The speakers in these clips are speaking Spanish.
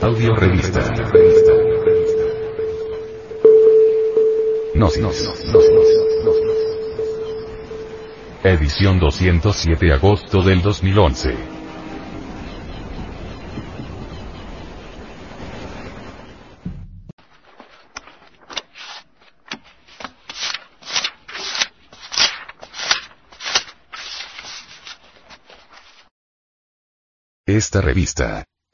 Audio Revista. Gnosis. Edición 207 agosto del 2011. Esta revista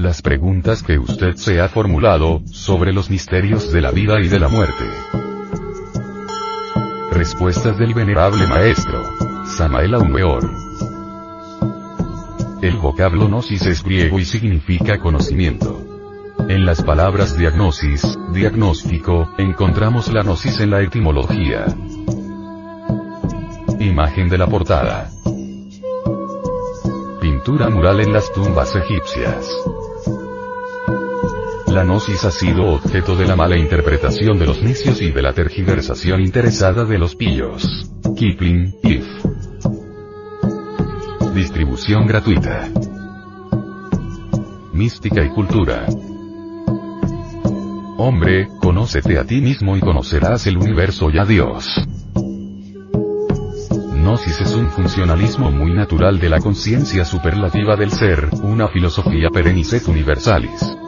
Las preguntas que usted se ha formulado, sobre los misterios de la vida y de la muerte. Respuestas del venerable maestro, Samael Aumeor. El vocablo gnosis es griego y significa conocimiento. En las palabras diagnosis, diagnóstico, encontramos la gnosis en la etimología. Imagen de la portada. Pintura mural en las tumbas egipcias. La gnosis ha sido objeto de la mala interpretación de los necios y de la tergiversación interesada de los pillos. Kipling, If. Distribución gratuita. Mística y cultura. Hombre, conócete a ti mismo y conocerás el universo y a Dios. Gnosis es un funcionalismo muy natural de la conciencia superlativa del ser, una filosofía perennis et universalis.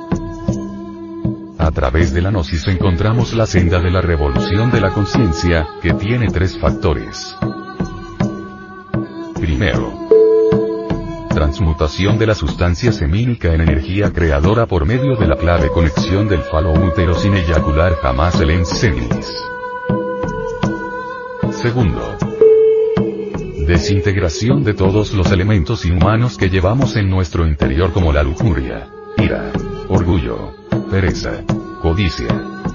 A través de la gnosis encontramos la senda de la revolución de la conciencia, que tiene tres factores. Primero, transmutación de la sustancia semínica en energía creadora por medio de la clave conexión del falo útero sin eyacular jamás el enseminis. Segundo, desintegración de todos los elementos inhumanos que llevamos en nuestro interior como la lujuria, ira, orgullo, pereza, codicia,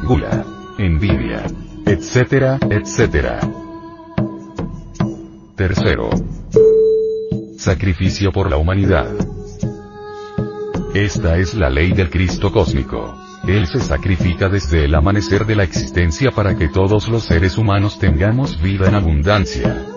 gula, envidia, etcétera, etcétera. Tercero. Sacrificio por la humanidad. Esta es la ley del Cristo cósmico. Él se sacrifica desde el amanecer de la existencia para que todos los seres humanos tengamos vida en abundancia.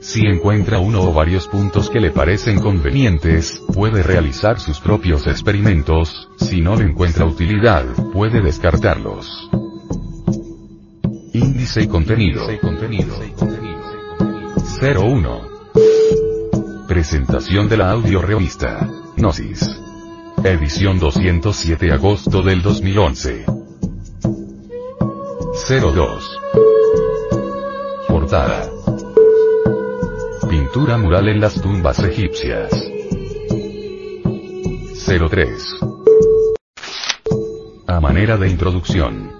Si encuentra uno o varios puntos que le parecen convenientes, puede realizar sus propios experimentos, si no le encuentra utilidad, puede descartarlos. Índice y contenido. 01. Presentación de la audio revista. Gnosis. Edición 207 agosto del 2011. 02. Portada. Mural en las tumbas egipcias. 03. A manera de introducción.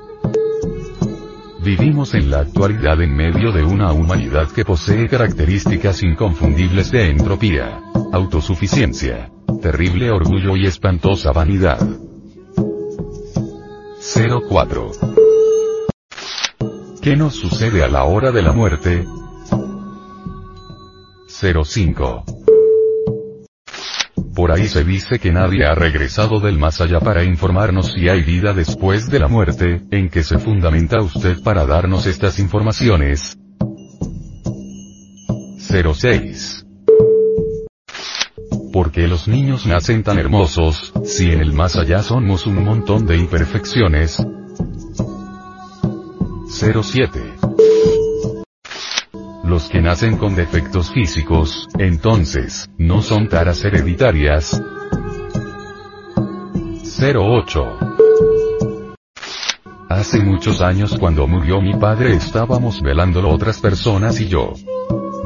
Vivimos en la actualidad en medio de una humanidad que posee características inconfundibles de entropía, autosuficiencia, terrible orgullo y espantosa vanidad. 04. ¿Qué nos sucede a la hora de la muerte? 05. Por ahí se dice que nadie ha regresado del más allá para informarnos si hay vida después de la muerte, ¿en qué se fundamenta usted para darnos estas informaciones? 06. ¿Por qué los niños nacen tan hermosos, si en el más allá somos un montón de imperfecciones? 07. Los que nacen con defectos físicos, entonces, ¿no son taras hereditarias? 08. Hace muchos años cuando murió mi padre estábamos velándolo otras personas y yo.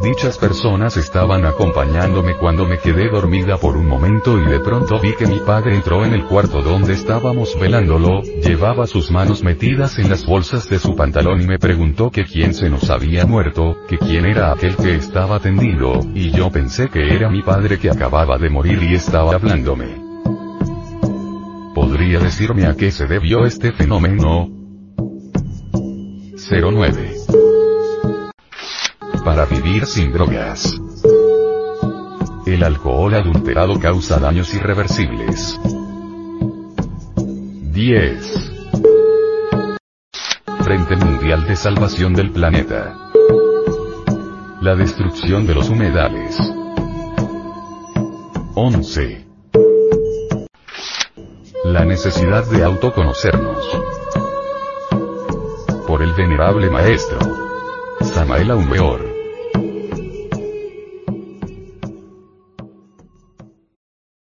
Dichas personas estaban acompañándome cuando me quedé dormida por un momento y de pronto vi que mi padre entró en el cuarto donde estábamos velándolo, llevaba sus manos metidas en las bolsas de su pantalón y me preguntó que quién se nos había muerto, que quién era aquel que estaba tendido, y yo pensé que era mi padre que acababa de morir y estaba hablándome. ¿Podría decirme a qué se debió este fenómeno? 09 para vivir sin drogas. El alcohol adulterado causa daños irreversibles. 10. Frente Mundial de Salvación del Planeta. La destrucción de los humedales. 11. La necesidad de autoconocernos. Por el venerable maestro. Samael Aumeor.